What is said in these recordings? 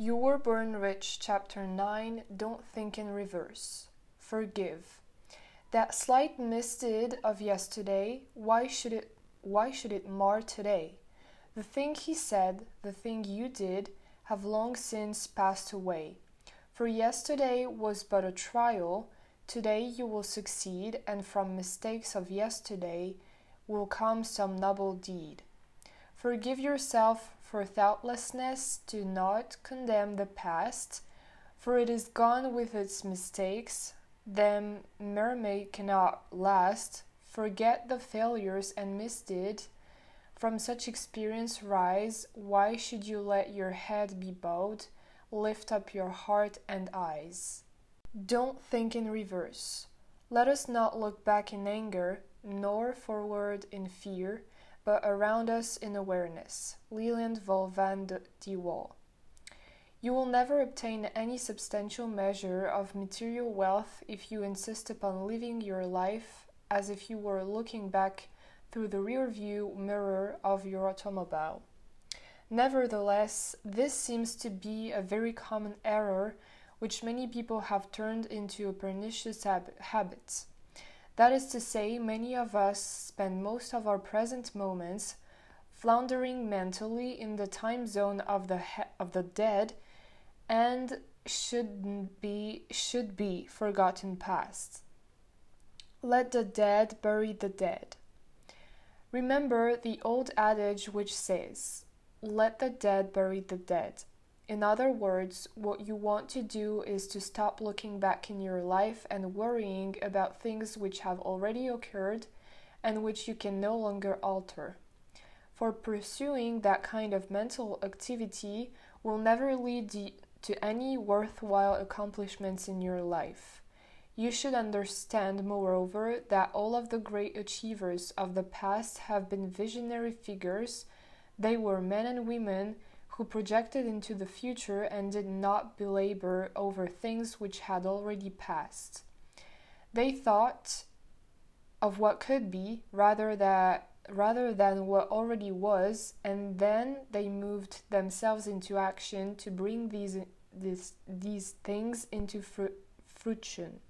You Were Born Rich, Chapter 9 Don't Think in Reverse. Forgive. That slight misdeed of yesterday, why should it why should it mar today? The thing he said, the thing you did, have long since passed away. For yesterday was but a trial, today you will succeed, and from mistakes of yesterday will come some noble deed. Forgive yourself for thoughtlessness, do not condemn the past, for it is gone with its mistakes. Them mermaid cannot last. Forget the failures and misdeed. From such experience rise. Why should you let your head be bowed? Lift up your heart and eyes. Don't think in reverse. Let us not look back in anger, nor forward in fear but around us in awareness. Leland Van de Waal. You will never obtain any substantial measure of material wealth if you insist upon living your life as if you were looking back through the rear view mirror of your automobile. Nevertheless, this seems to be a very common error which many people have turned into a pernicious hab- habit. That is to say, many of us spend most of our present moments floundering mentally in the time zone of the he- of the dead and should be should be forgotten past. Let the dead bury the dead. Remember the old adage which says, "Let the dead bury the dead." In other words, what you want to do is to stop looking back in your life and worrying about things which have already occurred and which you can no longer alter. For pursuing that kind of mental activity will never lead to any worthwhile accomplishments in your life. You should understand, moreover, that all of the great achievers of the past have been visionary figures. They were men and women who projected into the future and did not belabor over things which had already passed. They thought of what could be rather that rather than what already was, and then they moved themselves into action to bring these these, these things into fru- fruition.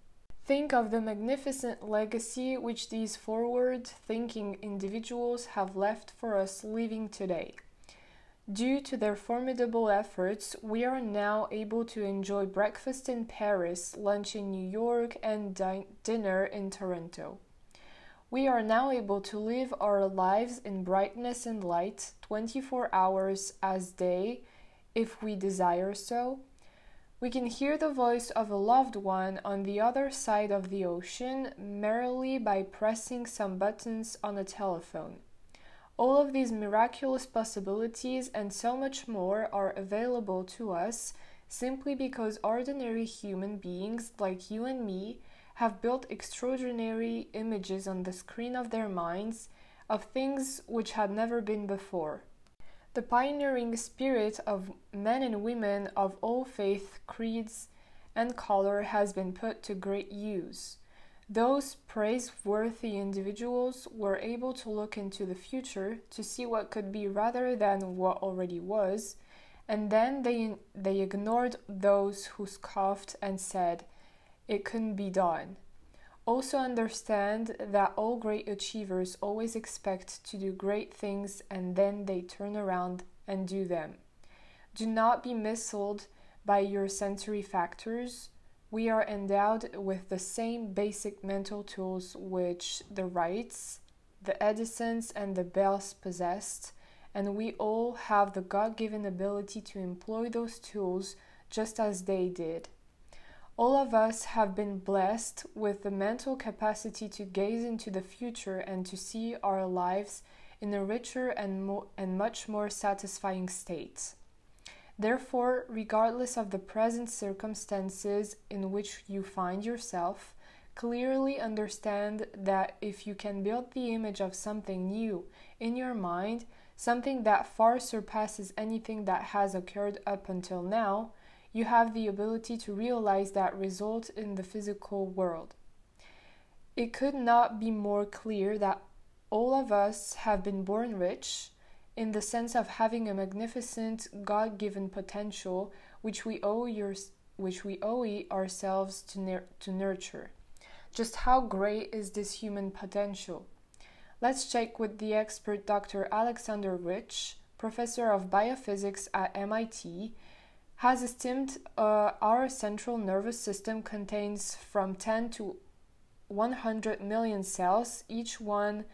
Think of the magnificent legacy which these forward thinking individuals have left for us living today. Due to their formidable efforts, we are now able to enjoy breakfast in Paris, lunch in New York, and di- dinner in Toronto. We are now able to live our lives in brightness and light 24 hours as day if we desire so. We can hear the voice of a loved one on the other side of the ocean merely by pressing some buttons on a telephone. All of these miraculous possibilities and so much more are available to us simply because ordinary human beings like you and me have built extraordinary images on the screen of their minds of things which had never been before. The pioneering spirit of men and women of all faith, creeds, and color has been put to great use. Those praiseworthy individuals were able to look into the future to see what could be rather than what already was, and then they, they ignored those who scoffed and said it couldn't be done. Also, understand that all great achievers always expect to do great things and then they turn around and do them. Do not be misled by your sensory factors we are endowed with the same basic mental tools which the Wrights, the Edisons, and the Bells possessed, and we all have the God given ability to employ those tools just as they did. All of us have been blessed with the mental capacity to gaze into the future and to see our lives in a richer and, mo- and much more satisfying state. Therefore, regardless of the present circumstances in which you find yourself, clearly understand that if you can build the image of something new in your mind, something that far surpasses anything that has occurred up until now, you have the ability to realize that result in the physical world. It could not be more clear that all of us have been born rich in the sense of having a magnificent God given potential which we owe, your, which we owe ourselves to, to nurture. Just how great is this human potential? Let's check with the expert Dr. Alexander Rich, professor of biophysics at MIT, has estimated uh, our central nervous system contains from 10 to 100 million cells, each one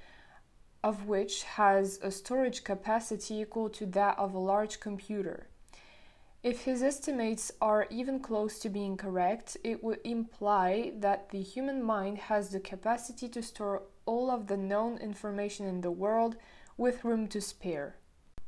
of which has a storage capacity equal to that of a large computer. If his estimates are even close to being correct, it would imply that the human mind has the capacity to store all of the known information in the world with room to spare.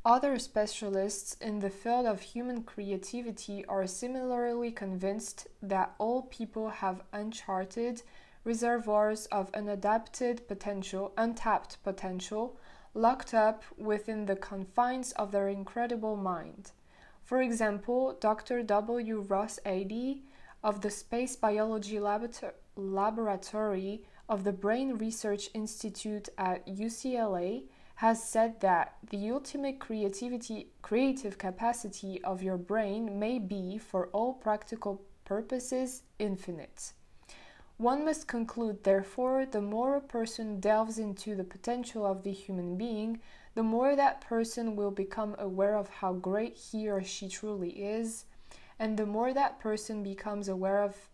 Other specialists in the field of human creativity are similarly convinced that all people have uncharted reservoirs of unadapted potential, untapped potential, locked up within the confines of their incredible mind. For example, Dr. W. Ross Adey of the Space Biology Laboratory of the Brain Research Institute at UCLA has said that the ultimate creativity creative capacity of your brain may be for all practical purposes infinite. One must conclude, therefore, the more a person delves into the potential of the human being, the more that person will become aware of how great he or she truly is, and the more that person becomes aware of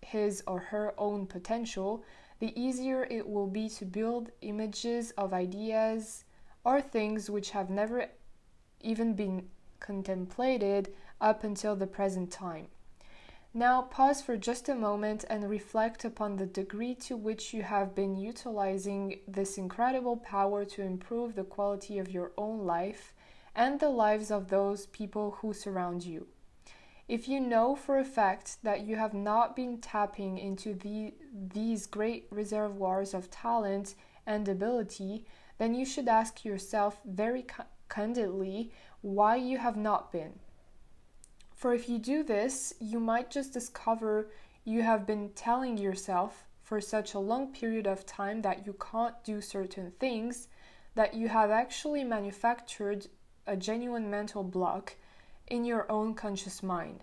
his or her own potential, the easier it will be to build images of ideas or things which have never even been contemplated up until the present time. Now pause for just a moment and reflect upon the degree to which you have been utilizing this incredible power to improve the quality of your own life and the lives of those people who surround you. If you know for a fact that you have not been tapping into the, these great reservoirs of talent and ability, then you should ask yourself very candidly why you have not been. For if you do this, you might just discover you have been telling yourself for such a long period of time that you can't do certain things that you have actually manufactured a genuine mental block in your own conscious mind.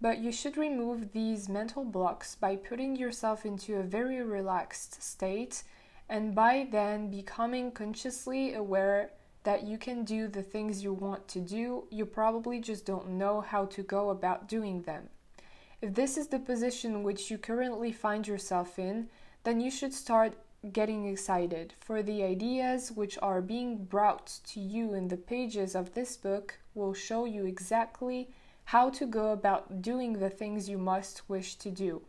But you should remove these mental blocks by putting yourself into a very relaxed state and by then becoming consciously aware that you can do the things you want to do, you probably just don't know how to go about doing them. If this is the position which you currently find yourself in, then you should start getting excited, for the ideas which are being brought to you in the pages of this book will show you exactly how to go about doing the things you must wish to do.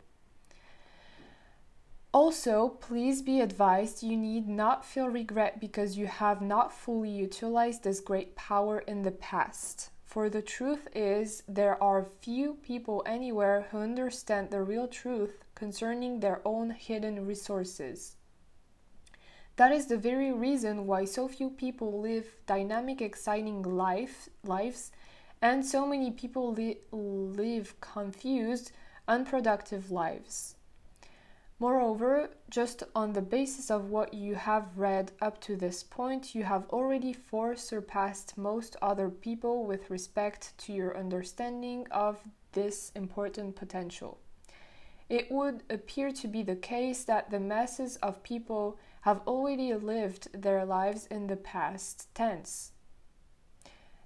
Also, please be advised you need not feel regret because you have not fully utilized this great power in the past. For the truth is, there are few people anywhere who understand the real truth concerning their own hidden resources. That is the very reason why so few people live dynamic, exciting life, lives, and so many people li- live confused, unproductive lives. Moreover, just on the basis of what you have read up to this point, you have already far surpassed most other people with respect to your understanding of this important potential. It would appear to be the case that the masses of people have already lived their lives in the past tense.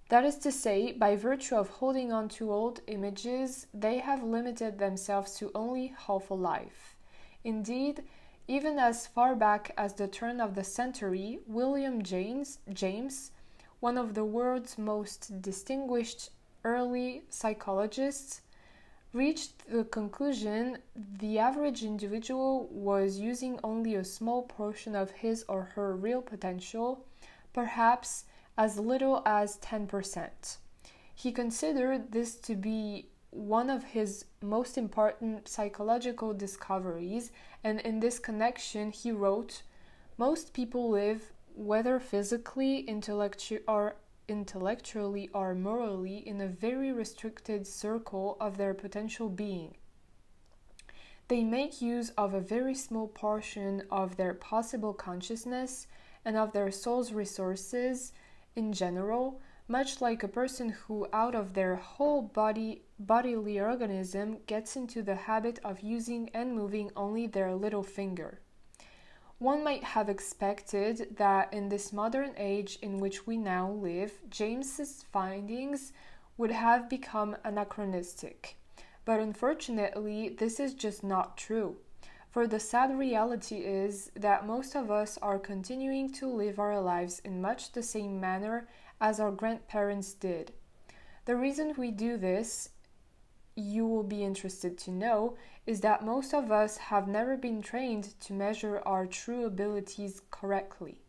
That is to say, by virtue of holding on to old images, they have limited themselves to only half a life. Indeed, even as far back as the turn of the century, William James, James, one of the world's most distinguished early psychologists, reached the conclusion the average individual was using only a small portion of his or her real potential, perhaps as little as 10%. He considered this to be one of his most important psychological discoveries, and in this connection, he wrote Most people live, whether physically, intellectu- or intellectually, or morally, in a very restricted circle of their potential being. They make use of a very small portion of their possible consciousness and of their soul's resources in general, much like a person who out of their whole body bodily organism gets into the habit of using and moving only their little finger. One might have expected that in this modern age in which we now live, James's findings would have become anachronistic. But unfortunately, this is just not true. For the sad reality is that most of us are continuing to live our lives in much the same manner as our grandparents did. The reason we do this, you will be interested to know, is that most of us have never been trained to measure our true abilities correctly.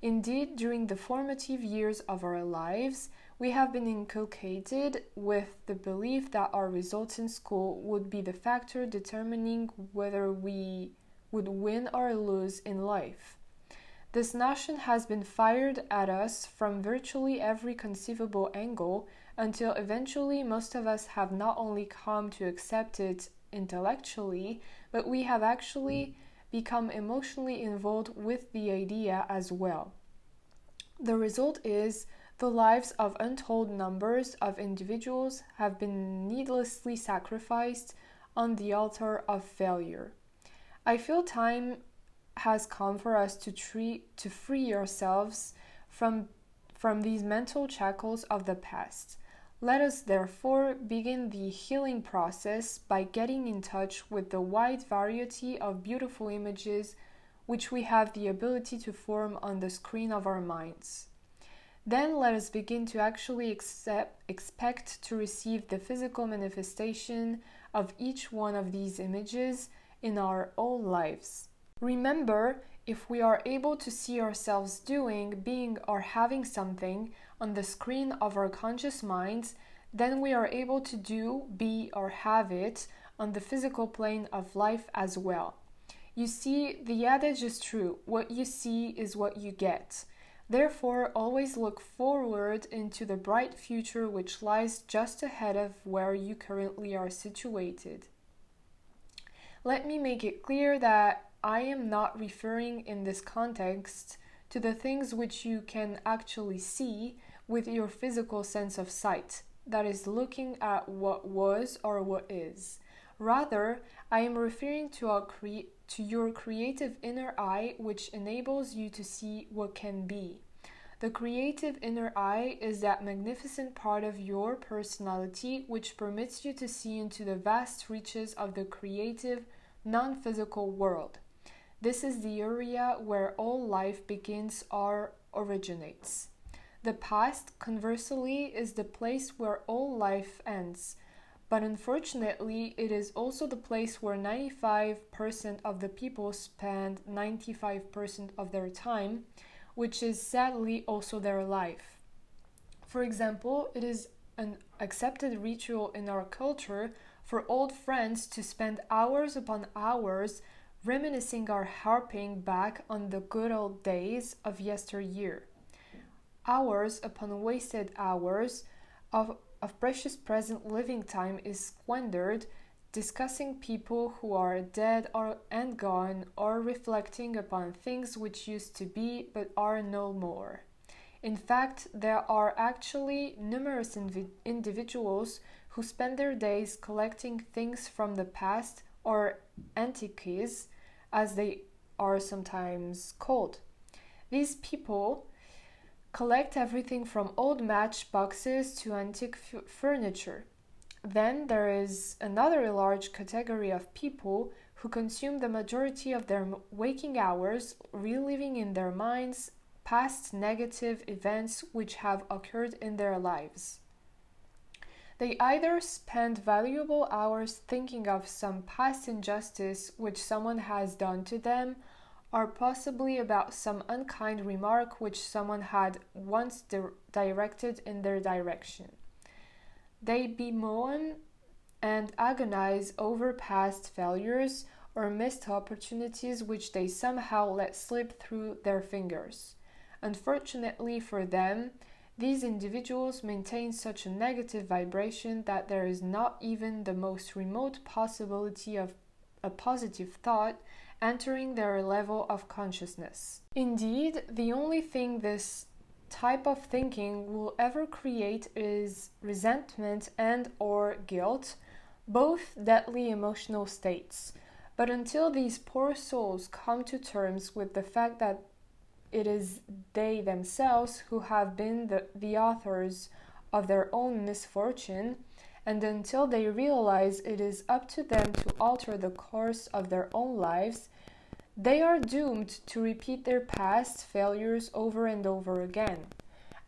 Indeed, during the formative years of our lives, we have been inculcated with the belief that our results in school would be the factor determining whether we would win or lose in life. This notion has been fired at us from virtually every conceivable angle until eventually most of us have not only come to accept it intellectually, but we have actually become emotionally involved with the idea as well. The result is the lives of untold numbers of individuals have been needlessly sacrificed on the altar of failure. I feel time has come for us to treat to free ourselves from from these mental shackles of the past. Let us therefore begin the healing process by getting in touch with the wide variety of beautiful images which we have the ability to form on the screen of our minds. Then let us begin to actually accept, expect to receive the physical manifestation of each one of these images in our own lives. Remember, if we are able to see ourselves doing, being, or having something on the screen of our conscious minds, then we are able to do, be, or have it on the physical plane of life as well. You see, the adage is true what you see is what you get. Therefore, always look forward into the bright future which lies just ahead of where you currently are situated. Let me make it clear that I am not referring in this context to the things which you can actually see with your physical sense of sight, that is, looking at what was or what is. Rather, I am referring to, cre- to your creative inner eye, which enables you to see what can be. The creative inner eye is that magnificent part of your personality which permits you to see into the vast reaches of the creative, non physical world. This is the area where all life begins or originates. The past, conversely, is the place where all life ends. But unfortunately, it is also the place where 95% of the people spend 95% of their time, which is sadly also their life. For example, it is an accepted ritual in our culture for old friends to spend hours upon hours reminiscing or harping back on the good old days of yesteryear. Hours upon wasted hours of of precious present living time is squandered discussing people who are dead or and gone or reflecting upon things which used to be but are no more. In fact, there are actually numerous invi- individuals who spend their days collecting things from the past or antiques as they are sometimes called. These people collect everything from old matchboxes to antique furniture. Then there is another large category of people who consume the majority of their waking hours reliving in their minds past negative events which have occurred in their lives. They either spend valuable hours thinking of some past injustice which someone has done to them or possibly about some unkind remark which someone had once di- directed in their direction. They bemoan and agonize over past failures or missed opportunities which they somehow let slip through their fingers. Unfortunately for them, these individuals maintain such a negative vibration that there is not even the most remote possibility of a positive thought entering their level of consciousness. Indeed, the only thing this type of thinking will ever create is resentment and or guilt, both deadly emotional states. But until these poor souls come to terms with the fact that it is they themselves who have been the, the authors of their own misfortune, and until they realize it is up to them to alter the course of their own lives, they are doomed to repeat their past failures over and over again.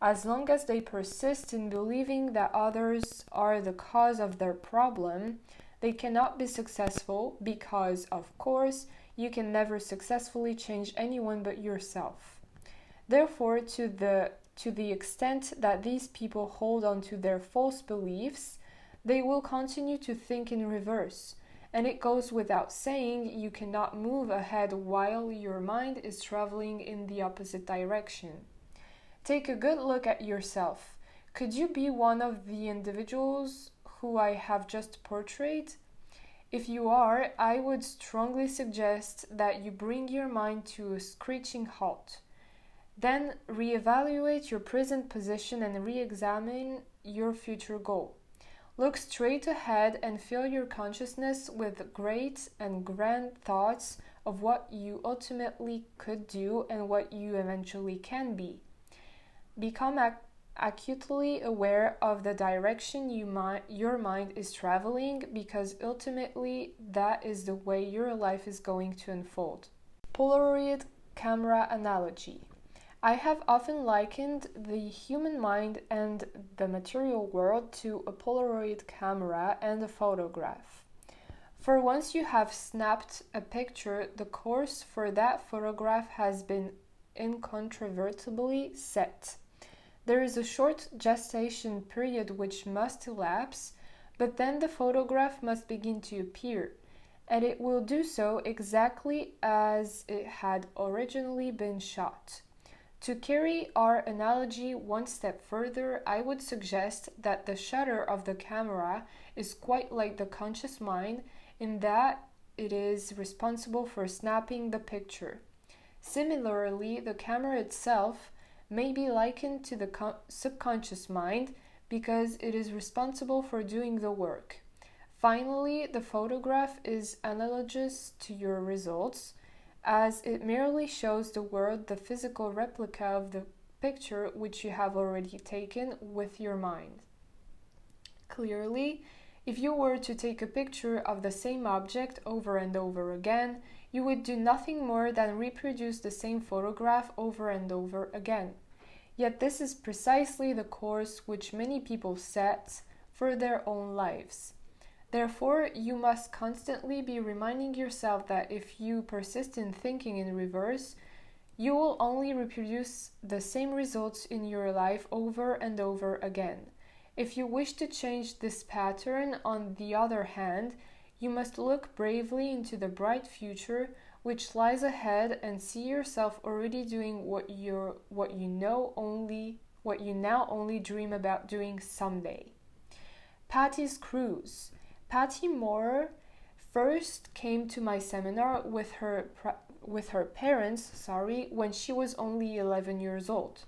As long as they persist in believing that others are the cause of their problem, they cannot be successful because, of course, you can never successfully change anyone but yourself. Therefore, to the to the extent that these people hold on to their false beliefs, they will continue to think in reverse. And it goes without saying you cannot move ahead while your mind is traveling in the opposite direction. Take a good look at yourself. Could you be one of the individuals who I have just portrayed? If you are, I would strongly suggest that you bring your mind to a screeching halt. Then reevaluate your present position and re examine your future goal. Look straight ahead and fill your consciousness with great and grand thoughts of what you ultimately could do and what you eventually can be. Become ac- acutely aware of the direction you mi- your mind is traveling because ultimately that is the way your life is going to unfold. Polaroid camera analogy. I have often likened the human mind and the material world to a Polaroid camera and a photograph. For once you have snapped a picture, the course for that photograph has been incontrovertibly set. There is a short gestation period which must elapse, but then the photograph must begin to appear, and it will do so exactly as it had originally been shot. To carry our analogy one step further, I would suggest that the shutter of the camera is quite like the conscious mind in that it is responsible for snapping the picture. Similarly, the camera itself may be likened to the subconscious mind because it is responsible for doing the work. Finally, the photograph is analogous to your results as it merely shows the world the physical replica of the picture which you have already taken with your mind. Clearly, if you were to take a picture of the same object over and over again, you would do nothing more than reproduce the same photograph over and over again. Yet, this is precisely the course which many people set for their own lives. Therefore, you must constantly be reminding yourself that if you persist in thinking in reverse, you will only reproduce the same results in your life over and over again. If you wish to change this pattern, on the other hand, you must look bravely into the bright future which lies ahead and see yourself already doing what you what you know only what you now only dream about doing someday. Patty's Cruise Patty Moore first came to my seminar with her with her parents, sorry, when she was only 11 years old.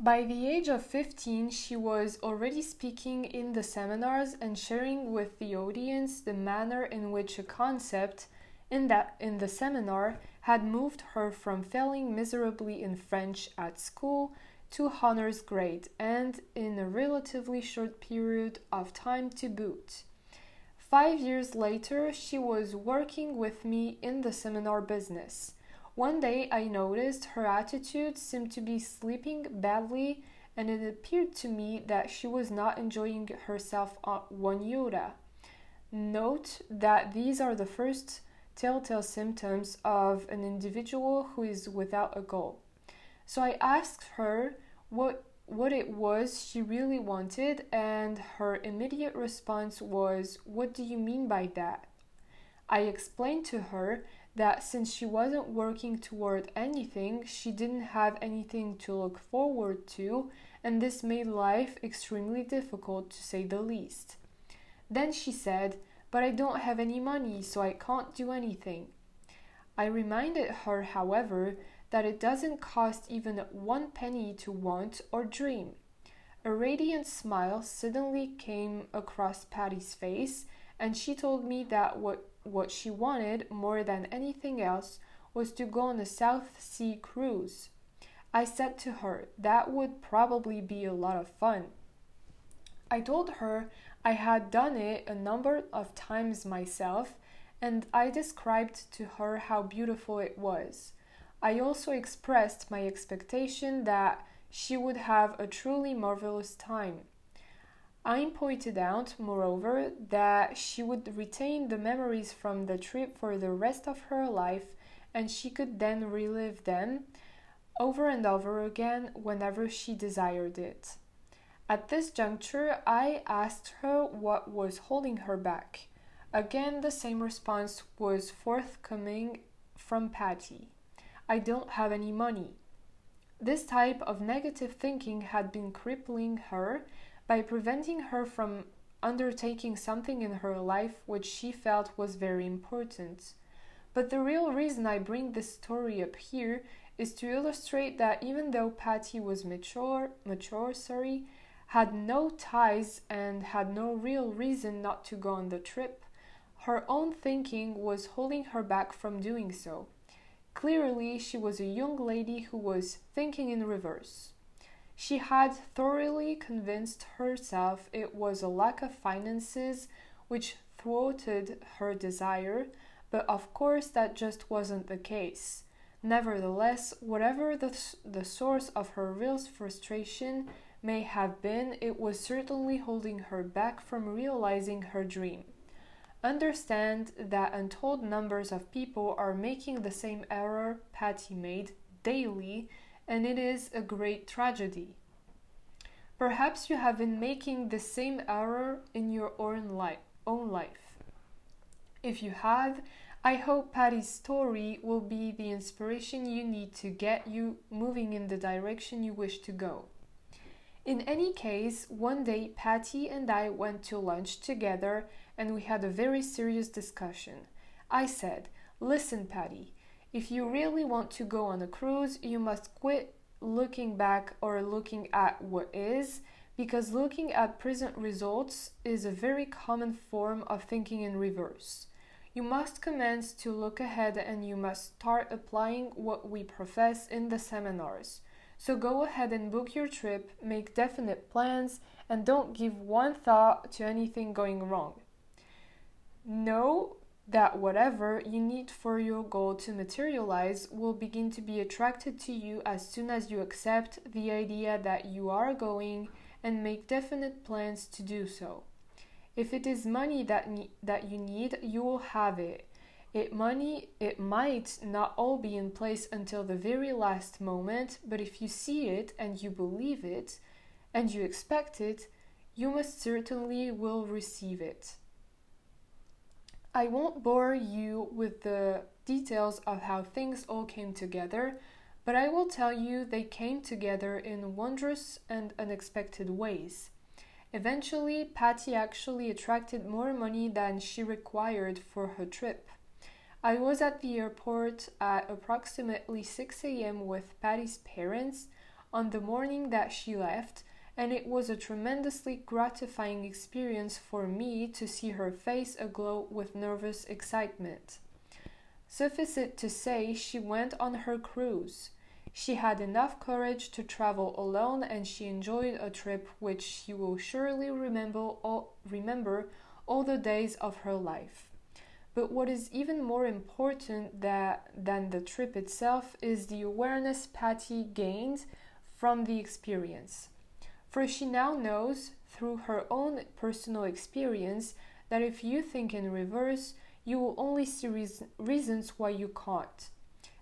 By the age of 15, she was already speaking in the seminars and sharing with the audience the manner in which a concept in that in the seminar had moved her from failing miserably in French at school to honors grade and in a relatively short period of time to boot. Five years later, she was working with me in the seminar business. One day I noticed her attitude seemed to be sleeping badly, and it appeared to me that she was not enjoying herself one iota. Note that these are the first telltale symptoms of an individual who is without a goal. So I asked her what what it was she really wanted, and her immediate response was, What do you mean by that? I explained to her that since she wasn't working toward anything, she didn't have anything to look forward to, and this made life extremely difficult to say the least. Then she said, But I don't have any money, so I can't do anything. I reminded her, however, that it doesn't cost even one penny to want or dream. A radiant smile suddenly came across Patty's face, and she told me that what, what she wanted more than anything else was to go on a South Sea cruise. I said to her that would probably be a lot of fun. I told her I had done it a number of times myself, and I described to her how beautiful it was. I also expressed my expectation that she would have a truly marvelous time. I pointed out, moreover, that she would retain the memories from the trip for the rest of her life and she could then relive them over and over again whenever she desired it. At this juncture, I asked her what was holding her back. Again, the same response was forthcoming from Patty I don't have any money. This type of negative thinking had been crippling her by preventing her from undertaking something in her life which she felt was very important. But the real reason I bring this story up here is to illustrate that even though Patty was mature, mature, sorry, had no ties and had no real reason not to go on the trip, her own thinking was holding her back from doing so. Clearly, she was a young lady who was thinking in reverse. She had thoroughly convinced herself it was a lack of finances which thwarted her desire, but of course that just wasn't the case. Nevertheless, whatever the, the source of her real frustration may have been, it was certainly holding her back from realizing her dream. Understand that untold numbers of people are making the same error Patty made daily, and it is a great tragedy. Perhaps you have been making the same error in your own life. Own life. If you have, I hope Patty's story will be the inspiration you need to get you moving in the direction you wish to go. In any case, one day Patty and I went to lunch together and we had a very serious discussion. I said, Listen, Patty, if you really want to go on a cruise, you must quit looking back or looking at what is, because looking at present results is a very common form of thinking in reverse. You must commence to look ahead and you must start applying what we profess in the seminars. So go ahead and book your trip, make definite plans, and don't give one thought to anything going wrong. Know that whatever you need for your goal to materialize will begin to be attracted to you as soon as you accept the idea that you are going and make definite plans to do so. If it is money that ne- that you need, you will have it. It money it might not all be in place until the very last moment, but if you see it and you believe it and you expect it, you most certainly will receive it. I won't bore you with the details of how things all came together, but I will tell you they came together in wondrous and unexpected ways. Eventually, Patty actually attracted more money than she required for her trip. I was at the airport at approximately 6 a.m. with Patty's parents on the morning that she left, and it was a tremendously gratifying experience for me to see her face aglow with nervous excitement. Suffice it to say, she went on her cruise. She had enough courage to travel alone and she enjoyed a trip which she will surely remember all, remember all the days of her life. But what is even more important that, than the trip itself is the awareness Patty gained from the experience. For she now knows, through her own personal experience, that if you think in reverse, you will only see reasons why you can't.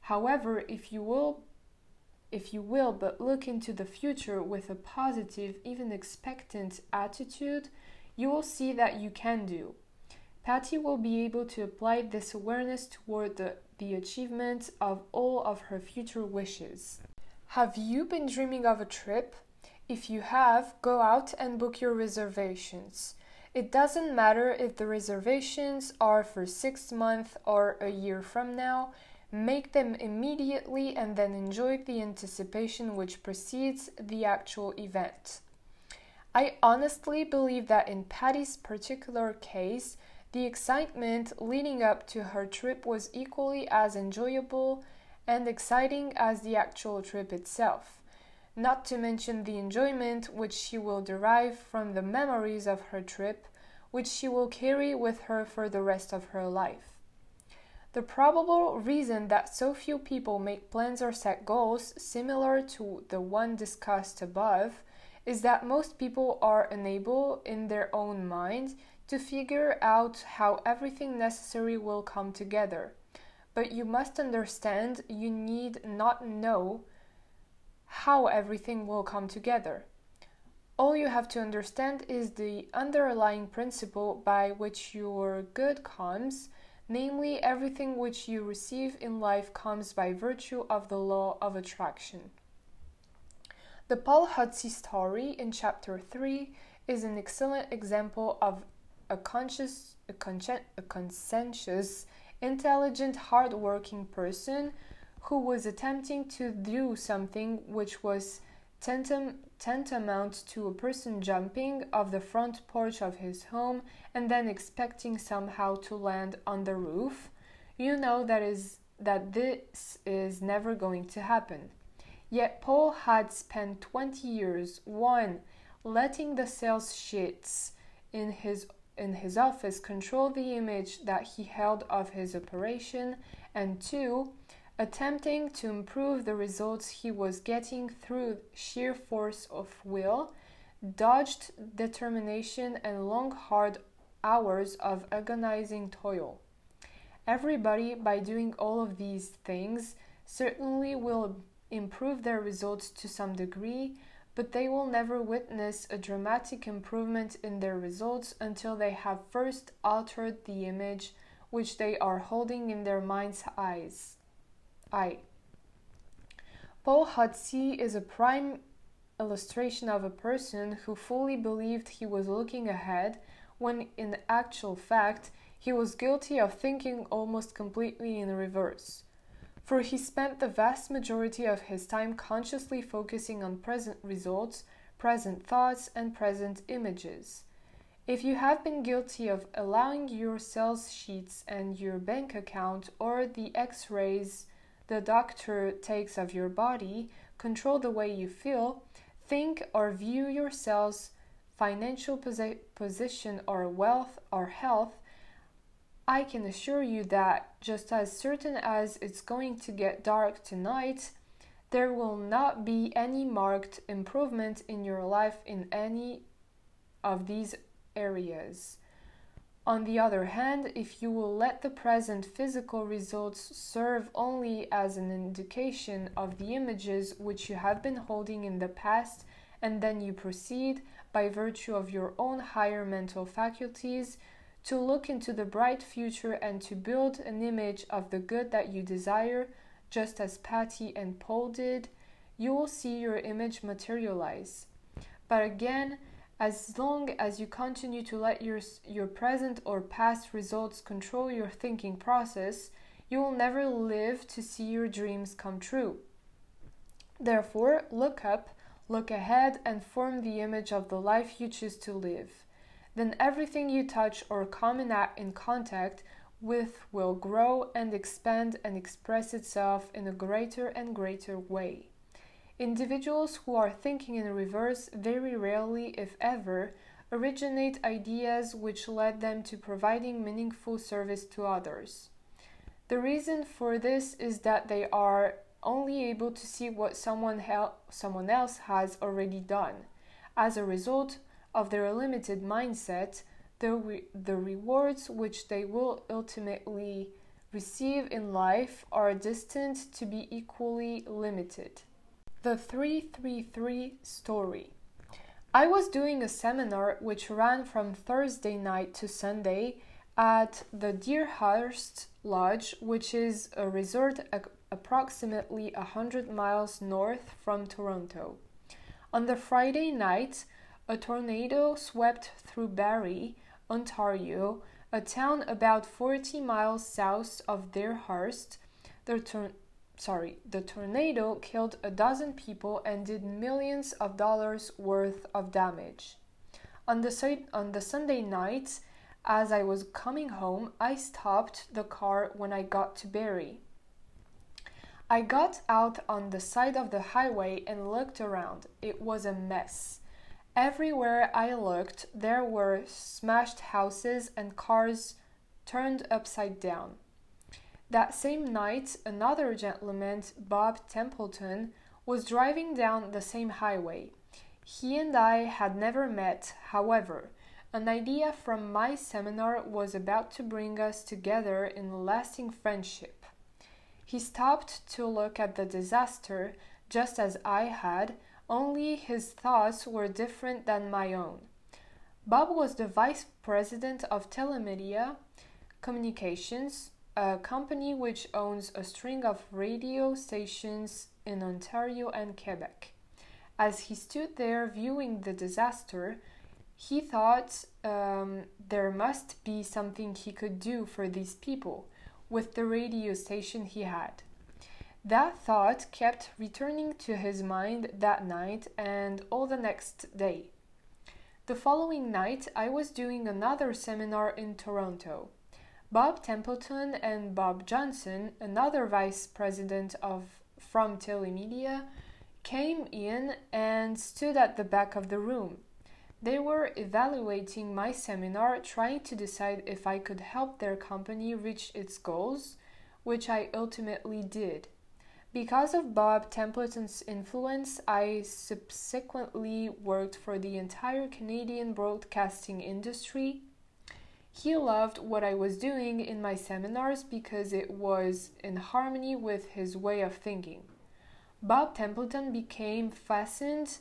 However, if you will if you will but look into the future with a positive, even expectant attitude, you will see that you can do. Patty will be able to apply this awareness toward the, the achievement of all of her future wishes. Have you been dreaming of a trip? If you have, go out and book your reservations. It doesn't matter if the reservations are for six months or a year from now, Make them immediately and then enjoy the anticipation which precedes the actual event. I honestly believe that in Patty's particular case, the excitement leading up to her trip was equally as enjoyable and exciting as the actual trip itself, not to mention the enjoyment which she will derive from the memories of her trip, which she will carry with her for the rest of her life. The probable reason that so few people make plans or set goals similar to the one discussed above is that most people are unable in their own mind to figure out how everything necessary will come together. But you must understand you need not know how everything will come together. All you have to understand is the underlying principle by which your good comes, namely, everything which you receive in life comes by virtue of the law of attraction. The Paul Hudsey story in chapter 3 is an excellent example of a conscious, a, consci- a conscientious, intelligent, hardworking person who was attempting to do something which was tantam- tantamount to a person jumping off the front porch of his home and then expecting somehow to land on the roof. You know that is that this is never going to happen. Yet Paul had spent 20 years, one, letting the sales sheets in his in his office control the image that he held of his operation, and two, attempting to improve the results he was getting through sheer force of will, dodged determination, and long hard hours of agonizing toil. Everybody, by doing all of these things, certainly will improve their results to some degree, but they will never witness a dramatic improvement in their results until they have first altered the image which they are holding in their mind's eyes. I. Paul Hudsey is a prime illustration of a person who fully believed he was looking ahead when in actual fact he was guilty of thinking almost completely in reverse for he spent the vast majority of his time consciously focusing on present results, present thoughts, and present images. If you have been guilty of allowing your sales sheets and your bank account or the x rays the doctor takes of your body control the way you feel, think or view yourselves financial posi- position or wealth or health I can assure you that just as certain as it's going to get dark tonight, there will not be any marked improvement in your life in any of these areas. On the other hand, if you will let the present physical results serve only as an indication of the images which you have been holding in the past, and then you proceed, by virtue of your own higher mental faculties, to look into the bright future and to build an image of the good that you desire, just as Patty and Paul did, you will see your image materialize. But again, as long as you continue to let your, your present or past results control your thinking process, you will never live to see your dreams come true. Therefore, look up, look ahead, and form the image of the life you choose to live then everything you touch or come in contact with will grow and expand and express itself in a greater and greater way. Individuals who are thinking in reverse very rarely, if ever, originate ideas which lead them to providing meaningful service to others. The reason for this is that they are only able to see what someone, someone else has already done. As a result, of their limited mindset, the, re- the rewards which they will ultimately receive in life are destined to be equally limited. The 333 story. I was doing a seminar which ran from Thursday night to Sunday at the Deerhurst Lodge, which is a resort approximately 100 miles north from Toronto. On the Friday night, a tornado swept through Barrie, Ontario, a town about 40 miles south of Deerhurst, the tor- sorry, the tornado killed a dozen people and did millions of dollars worth of damage. On the, on the Sunday night, as I was coming home, I stopped the car when I got to Barrie. I got out on the side of the highway and looked around. It was a mess. Everywhere I looked, there were smashed houses and cars turned upside down. That same night, another gentleman, Bob Templeton, was driving down the same highway. He and I had never met, however. An idea from my seminar was about to bring us together in lasting friendship. He stopped to look at the disaster just as I had, only his thoughts were different than my own. Bob was the vice president of Telemedia Communications, a company which owns a string of radio stations in Ontario and Quebec. As he stood there viewing the disaster, he thought um, there must be something he could do for these people with the radio station he had. That thought kept returning to his mind that night and all the next day. The following night, I was doing another seminar in Toronto. Bob Templeton and Bob Johnson, another vice president of from Telemedia, came in and stood at the back of the room. They were evaluating my seminar, trying to decide if I could help their company reach its goals, which I ultimately did. Because of Bob Templeton's influence, I subsequently worked for the entire Canadian broadcasting industry. He loved what I was doing in my seminars because it was in harmony with his way of thinking. Bob Templeton became fascinated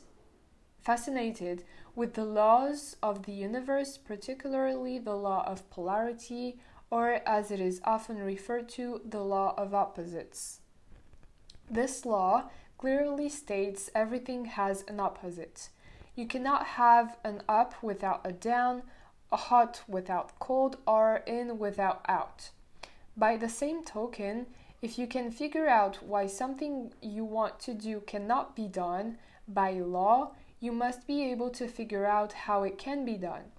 fascinated with the laws of the universe, particularly the law of polarity, or as it is often referred to, the law of opposites. This law clearly states everything has an opposite. You cannot have an up without a down, a hot without cold, or in without out. By the same token, if you can figure out why something you want to do cannot be done by law, you must be able to figure out how it can be done.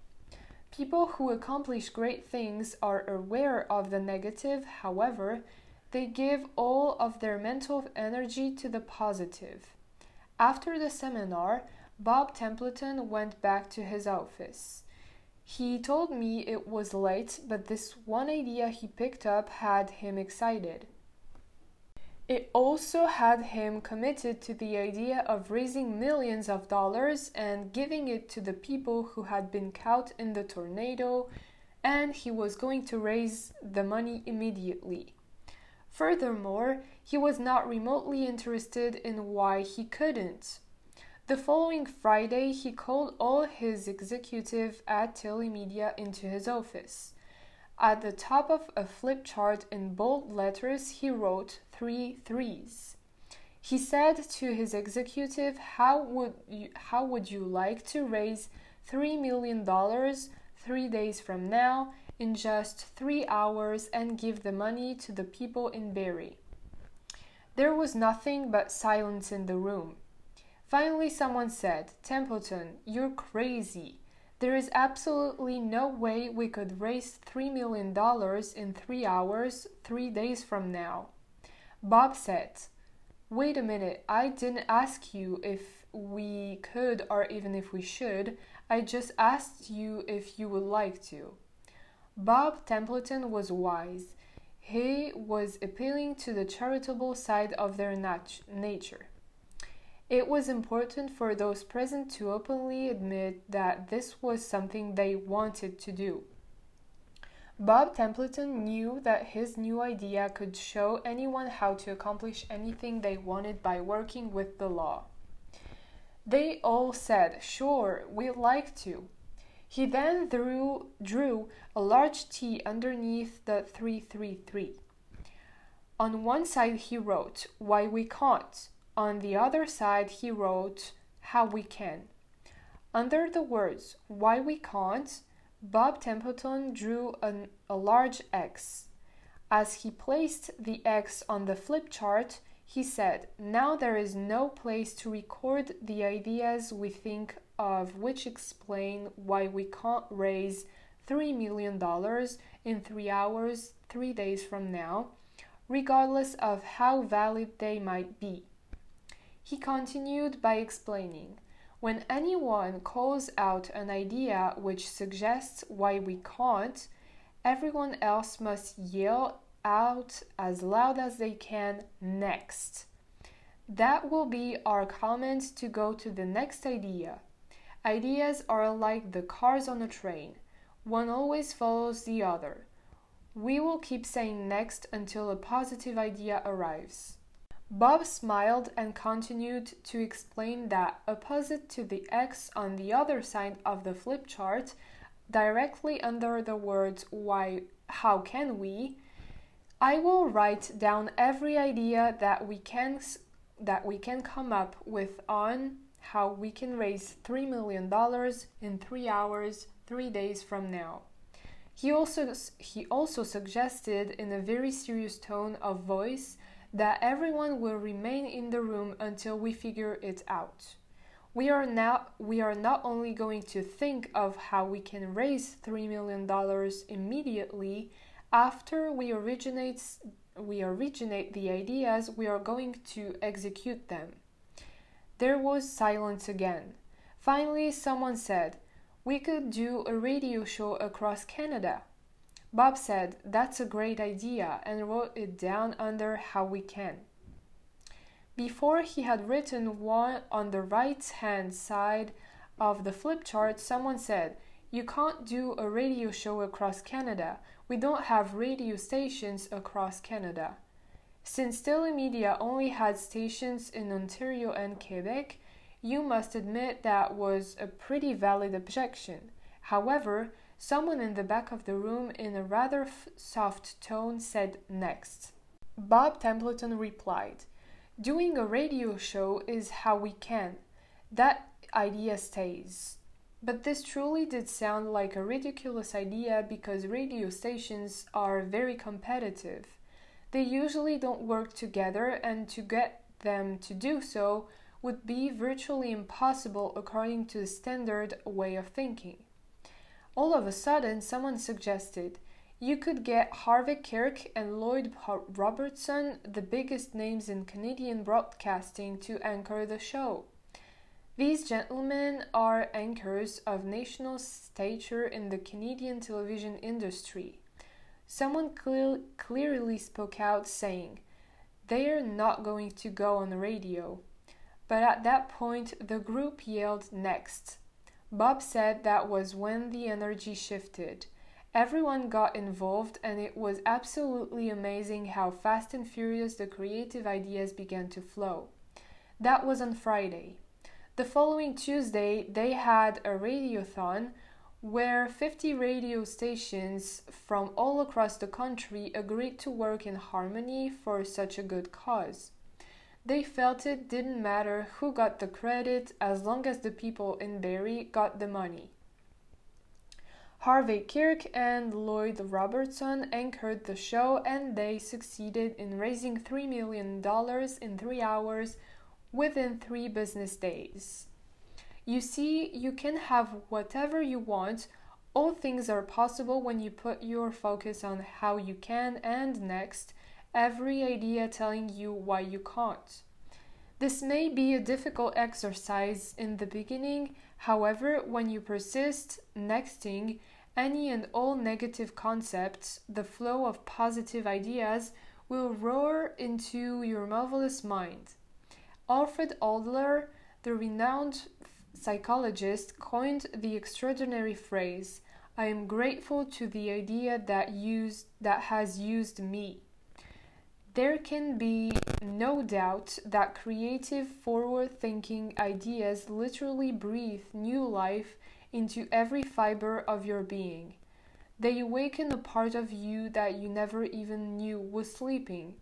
People who accomplish great things are aware of the negative, however, they give all of their mental energy to the positive. After the seminar, Bob Templeton went back to his office. He told me it was late, but this one idea he picked up had him excited. It also had him committed to the idea of raising millions of dollars and giving it to the people who had been caught in the tornado, and he was going to raise the money immediately. Furthermore, he was not remotely interested in why he couldn't. The following Friday, he called all his executive at Telemedia into his office. At the top of a flip chart in bold letters, he wrote three threes. He said to his executive, "How would you, how would you like to raise three million dollars three days from now in just three hours and give the money to the people in Barrie?" There was nothing but silence in the room. Finally, someone said, "Templeton, you're crazy. There is absolutely no way we could raise $3 million in three hours, three days from now. Bob said, Wait a minute, I didn't ask you if we could or even if we should. I just asked you if you would like to. Bob Templeton was wise. He was appealing to the charitable side of their nat- nature. It was important for those present to openly admit that this was something they wanted to do. Bob Templeton knew that his new idea could show anyone how to accomplish anything they wanted by working with the law. They all said, Sure, we'd like to. He then drew, drew a large T underneath the 333. On one side, he wrote, Why we can't. On the other side, he wrote, How we can. Under the words, Why we can't, Bob Templeton drew an, a large X. As he placed the X on the flip chart, he said, Now there is no place to record the ideas we think of which explain why we can't raise $3 million in three hours, three days from now, regardless of how valid they might be. He continued by explaining when anyone calls out an idea which suggests why we can't, everyone else must yell out as loud as they can next. That will be our comment to go to the next idea. Ideas are like the cars on a train, one always follows the other. We will keep saying next until a positive idea arrives. Bob smiled and continued to explain that, opposite to the X on the other side of the flip chart, directly under the words why how can we I will write down every idea that we can that we can come up with on how we can raise 3 million dollars in 3 hours 3 days from now. He also he also suggested in a very serious tone of voice that everyone will remain in the room until we figure it out. We are now we are not only going to think of how we can raise 3 million dollars immediately after we originate we originate the ideas, we are going to execute them. There was silence again. Finally, someone said, We could do a radio show across Canada. Bob said, That's a great idea, and wrote it down under How We Can. Before he had written one on the right hand side of the flip chart, someone said, You can't do a radio show across Canada. We don't have radio stations across Canada. Since Telemedia only had stations in Ontario and Quebec, you must admit that was a pretty valid objection. However, Someone in the back of the room, in a rather soft tone, said next. Bob Templeton replied, Doing a radio show is how we can. That idea stays. But this truly did sound like a ridiculous idea because radio stations are very competitive. They usually don't work together, and to get them to do so would be virtually impossible according to the standard way of thinking. All of a sudden, someone suggested you could get Harvey Kirck and Lloyd Robertson, the biggest names in Canadian broadcasting, to anchor the show. These gentlemen are anchors of national stature in the Canadian television industry. Someone clear, clearly spoke out, saying, They're not going to go on the radio. But at that point, the group yelled next. Bob said that was when the energy shifted. Everyone got involved, and it was absolutely amazing how fast and furious the creative ideas began to flow. That was on Friday. The following Tuesday, they had a radiothon where 50 radio stations from all across the country agreed to work in harmony for such a good cause. They felt it didn't matter who got the credit as long as the people in Barrie got the money. Harvey Kirck and Lloyd Robertson anchored the show and they succeeded in raising $3 million in three hours within three business days. You see, you can have whatever you want. All things are possible when you put your focus on how you can and next every idea telling you why you can't. This may be a difficult exercise in the beginning, however, when you persist, nexting any and all negative concepts, the flow of positive ideas will roar into your marvelous mind. Alfred Adler, the renowned psychologist, coined the extraordinary phrase, I am grateful to the idea that used that has used me. There can be no doubt that creative, forward thinking ideas literally breathe new life into every fiber of your being. They awaken a part of you that you never even knew was sleeping.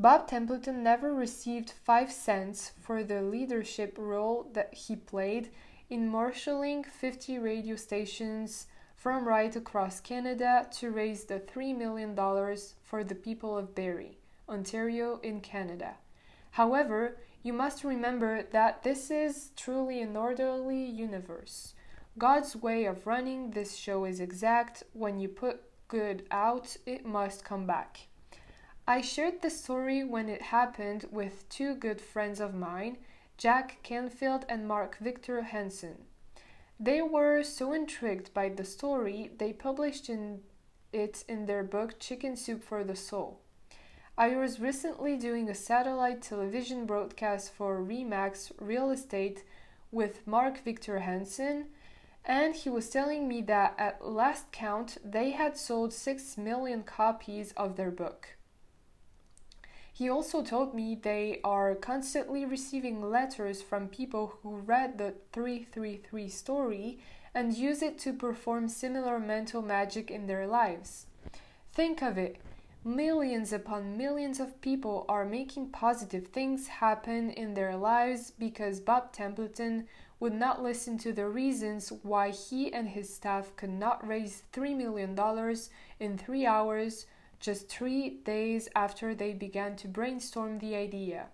Bob Templeton never received five cents for the leadership role that he played in marshalling 50 radio stations from right across Canada to raise the $3 million for the people of Barrie, Ontario, in Canada. However, you must remember that this is truly an orderly universe. God's way of running this show is exact. When you put good out, it must come back. I shared the story when it happened with two good friends of mine, Jack Canfield and Mark Victor Hansen. They were so intrigued by the story, they published in it in their book Chicken Soup for the Soul. I was recently doing a satellite television broadcast for Remax Real Estate with Mark Victor Hansen, and he was telling me that at last count they had sold 6 million copies of their book. He also told me they are constantly receiving letters from people who read the 333 story and use it to perform similar mental magic in their lives. Think of it millions upon millions of people are making positive things happen in their lives because Bob Templeton would not listen to the reasons why he and his staff could not raise $3 million in three hours just three days after they began to brainstorm the idea.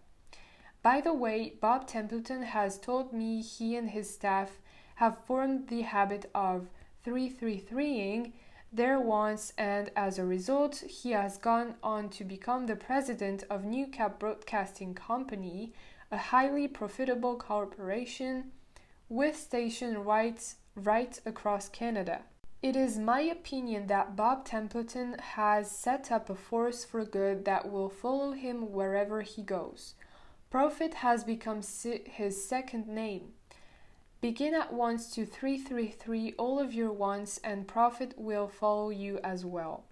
By the way, Bob Templeton has told me he and his staff have formed the habit of 333ing their wants, and as a result, he has gone on to become the president of Newcap Broadcasting Company, a highly profitable corporation with station rights right across Canada. It is my opinion that Bob Templeton has set up a force for good that will follow him wherever he goes. Profit has become his second name. Begin at once to 333 all of your wants, and profit will follow you as well.